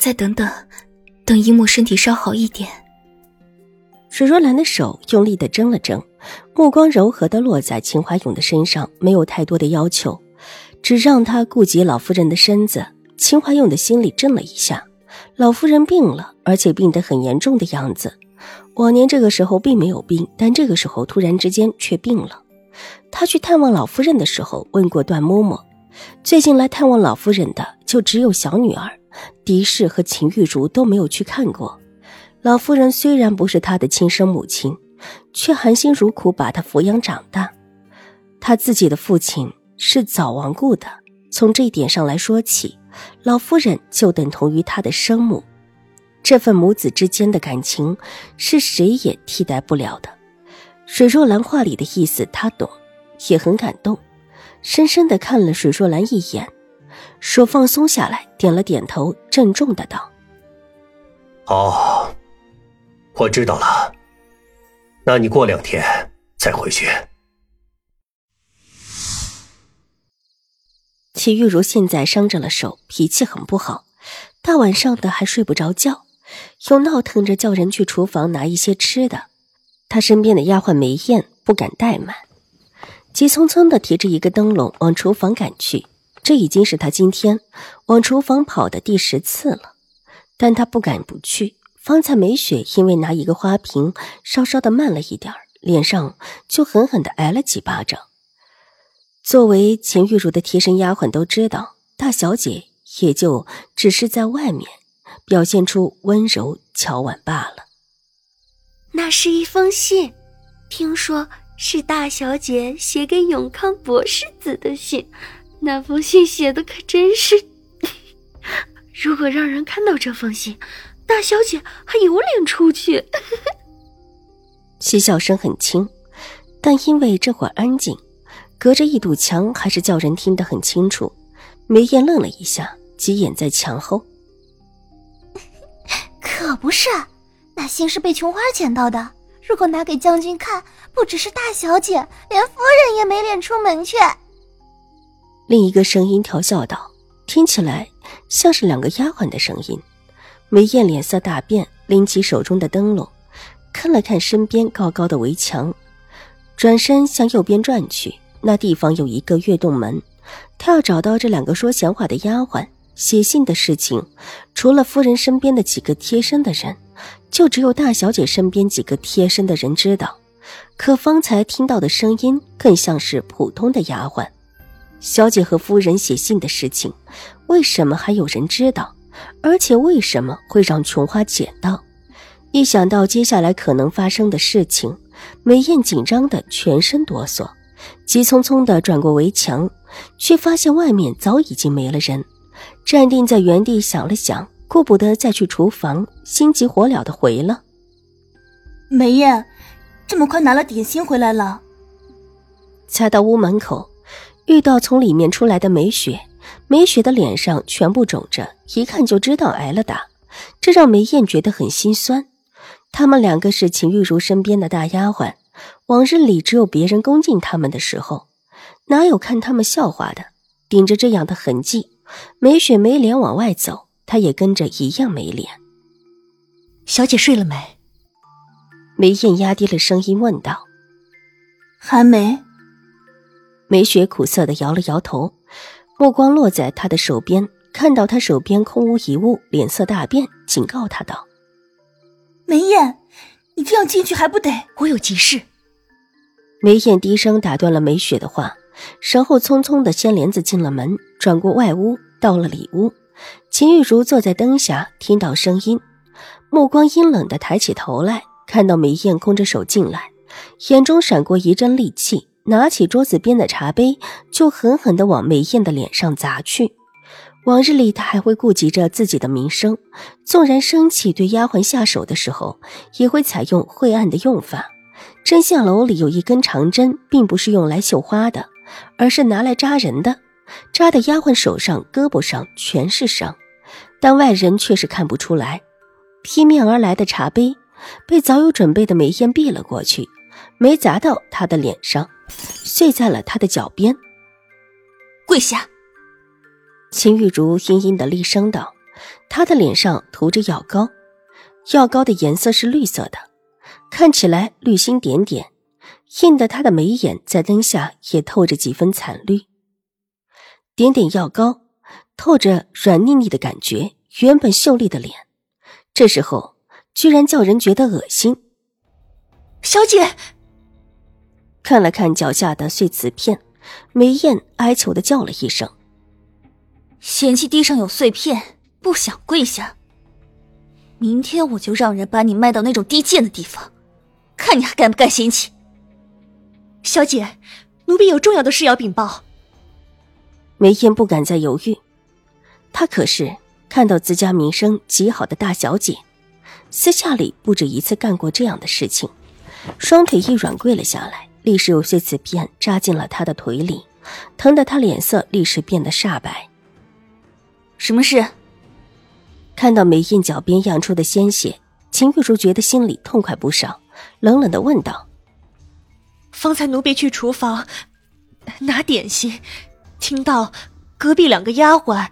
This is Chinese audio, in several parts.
再等等，等樱木身体稍好一点。水若兰的手用力的挣了挣，目光柔和的落在秦怀勇的身上，没有太多的要求，只让他顾及老夫人的身子。秦怀勇的心里震了一下，老夫人病了，而且病得很严重的样子。往年这个时候并没有病，但这个时候突然之间却病了。他去探望老夫人的时候问过段嬷嬷，最近来探望老夫人的就只有小女儿。狄氏和秦玉茹都没有去看过。老夫人虽然不是他的亲生母亲，却含辛茹苦把他抚养长大。他自己的父亲是早亡故的，从这一点上来说起，老夫人就等同于他的生母。这份母子之间的感情是谁也替代不了的。水若兰话里的意思他懂，也很感动，深深的看了水若兰一眼。手放松下来，点了点头，郑重的道：“哦，我知道了。那你过两天再回去。”齐玉茹现在伤着了手，脾气很不好，大晚上的还睡不着觉，又闹腾着叫人去厨房拿一些吃的。她身边的丫鬟梅艳不敢怠慢，急匆匆的提着一个灯笼往厨房赶去。这已经是他今天往厨房跑的第十次了，但他不敢不去。方才梅雪因为拿一个花瓶稍稍的慢了一点脸上就狠狠的挨了几巴掌。作为秦玉茹的贴身丫鬟，都知道大小姐也就只是在外面表现出温柔巧婉罢了。那是一封信，听说是大小姐写给永康博士子的信。那封信写的可真是，如果让人看到这封信，大小姐还有脸出去？嬉笑声很轻，但因为这会儿安静，隔着一堵墙，还是叫人听得很清楚。梅艳愣了一下，急眼在墙后。可不是，那信是被琼花捡到的。如果拿给将军看，不只是大小姐，连夫人也没脸出门去。另一个声音调笑道：“听起来像是两个丫鬟的声音。”梅艳脸色大变，拎起手中的灯笼，看了看身边高高的围墙，转身向右边转去。那地方有一个月洞门，他要找到这两个说闲话的丫鬟。写信的事情，除了夫人身边的几个贴身的人，就只有大小姐身边几个贴身的人知道。可方才听到的声音，更像是普通的丫鬟。小姐和夫人写信的事情，为什么还有人知道？而且为什么会让琼花捡到？一想到接下来可能发生的事情，梅艳紧张的全身哆嗦，急匆匆的转过围墙，却发现外面早已经没了人。站定在原地想了想，顾不得再去厨房，心急火燎的回了：“梅艳，这么快拿了点心回来了？”才到屋门口。遇到从里面出来的梅雪，梅雪的脸上全部肿着，一看就知道挨了打，这让梅燕觉得很心酸。他们两个是秦玉茹身边的大丫鬟，往日里只有别人恭敬他们的时候，哪有看他们笑话的？顶着这样的痕迹，梅雪没脸往外走，她也跟着一样没脸。小姐睡了没？梅燕压低了声音问道：“还没。”梅雪苦涩的摇了摇头，目光落在他的手边，看到他手边空无一物，脸色大变，警告他道：“梅燕，你这样进去还不得？我有急事。”梅燕低声打断了梅雪的话，然后匆匆的掀帘子进了门，转过外屋，到了里屋。秦玉茹坐在灯下，听到声音，目光阴冷的抬起头来，看到梅燕空着手进来，眼中闪过一阵戾气。拿起桌子边的茶杯，就狠狠地往梅艳的脸上砸去。往日里，他还会顾及着自己的名声，纵然生气对丫鬟下手的时候，也会采用晦暗的用法。真相楼里有一根长针，并不是用来绣花的，而是拿来扎人的，扎的丫鬟手上、胳膊上全是伤，但外人却是看不出来。劈面而来的茶杯被早有准备的梅艳避了过去，没砸到他的脸上，碎在了他的脚边。跪下。秦玉茹阴阴的厉声道：“她的脸上涂着药膏，药膏的颜色是绿色的，看起来绿星点点，映得她的眉眼在灯下也透着几分惨绿。点点药膏，透着软腻腻的感觉。原本秀丽的脸，这时候居然叫人觉得恶心。”小姐看了看脚下的碎瓷片，梅艳哀求的叫了一声。嫌弃地上有碎片，不想跪下。明天我就让人把你卖到那种低贱的地方，看你还敢不敢嫌弃。小姐，奴婢有重要的事要禀报。梅艳不敢再犹豫，她可是看到自家名声极好的大小姐，私下里不止一次干过这样的事情。双腿一软，跪了下来，立时有些瓷片扎进了他的腿里，疼得他脸色立时变得煞白。什么事？看到梅艳脚边漾出的鲜血，秦玉茹觉得心里痛快不少，冷冷的问道：“方才奴婢去厨房拿点心，听到隔壁两个丫鬟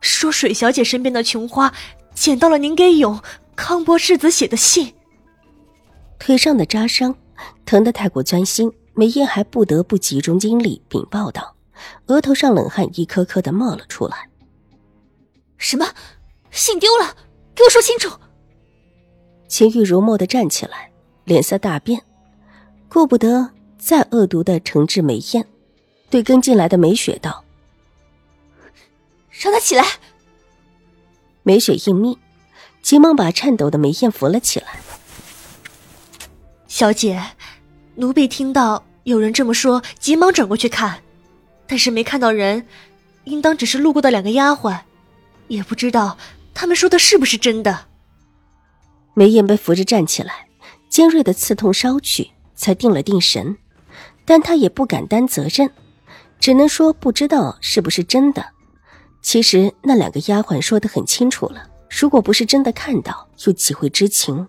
说水小姐身边的琼花捡到了您给永康伯世子写的信。”腿上的扎伤疼得太过钻心，梅艳还不得不集中精力禀报道，额头上冷汗一颗颗的冒了出来。什么？信丢了？给我说清楚！秦玉如蓦地站起来，脸色大变，顾不得再恶毒的惩治梅艳，对跟进来的梅雪道：“让他起来。”梅雪应命，急忙把颤抖的梅艳扶了起来。小姐，奴婢听到有人这么说，急忙转过去看，但是没看到人，应当只是路过的两个丫鬟。也不知道他们说的是不是真的。梅艳被扶着站起来，尖锐的刺痛稍去，才定了定神，但她也不敢担责任，只能说不知道是不是真的。其实那两个丫鬟说的很清楚了，如果不是真的看到，又岂会知情？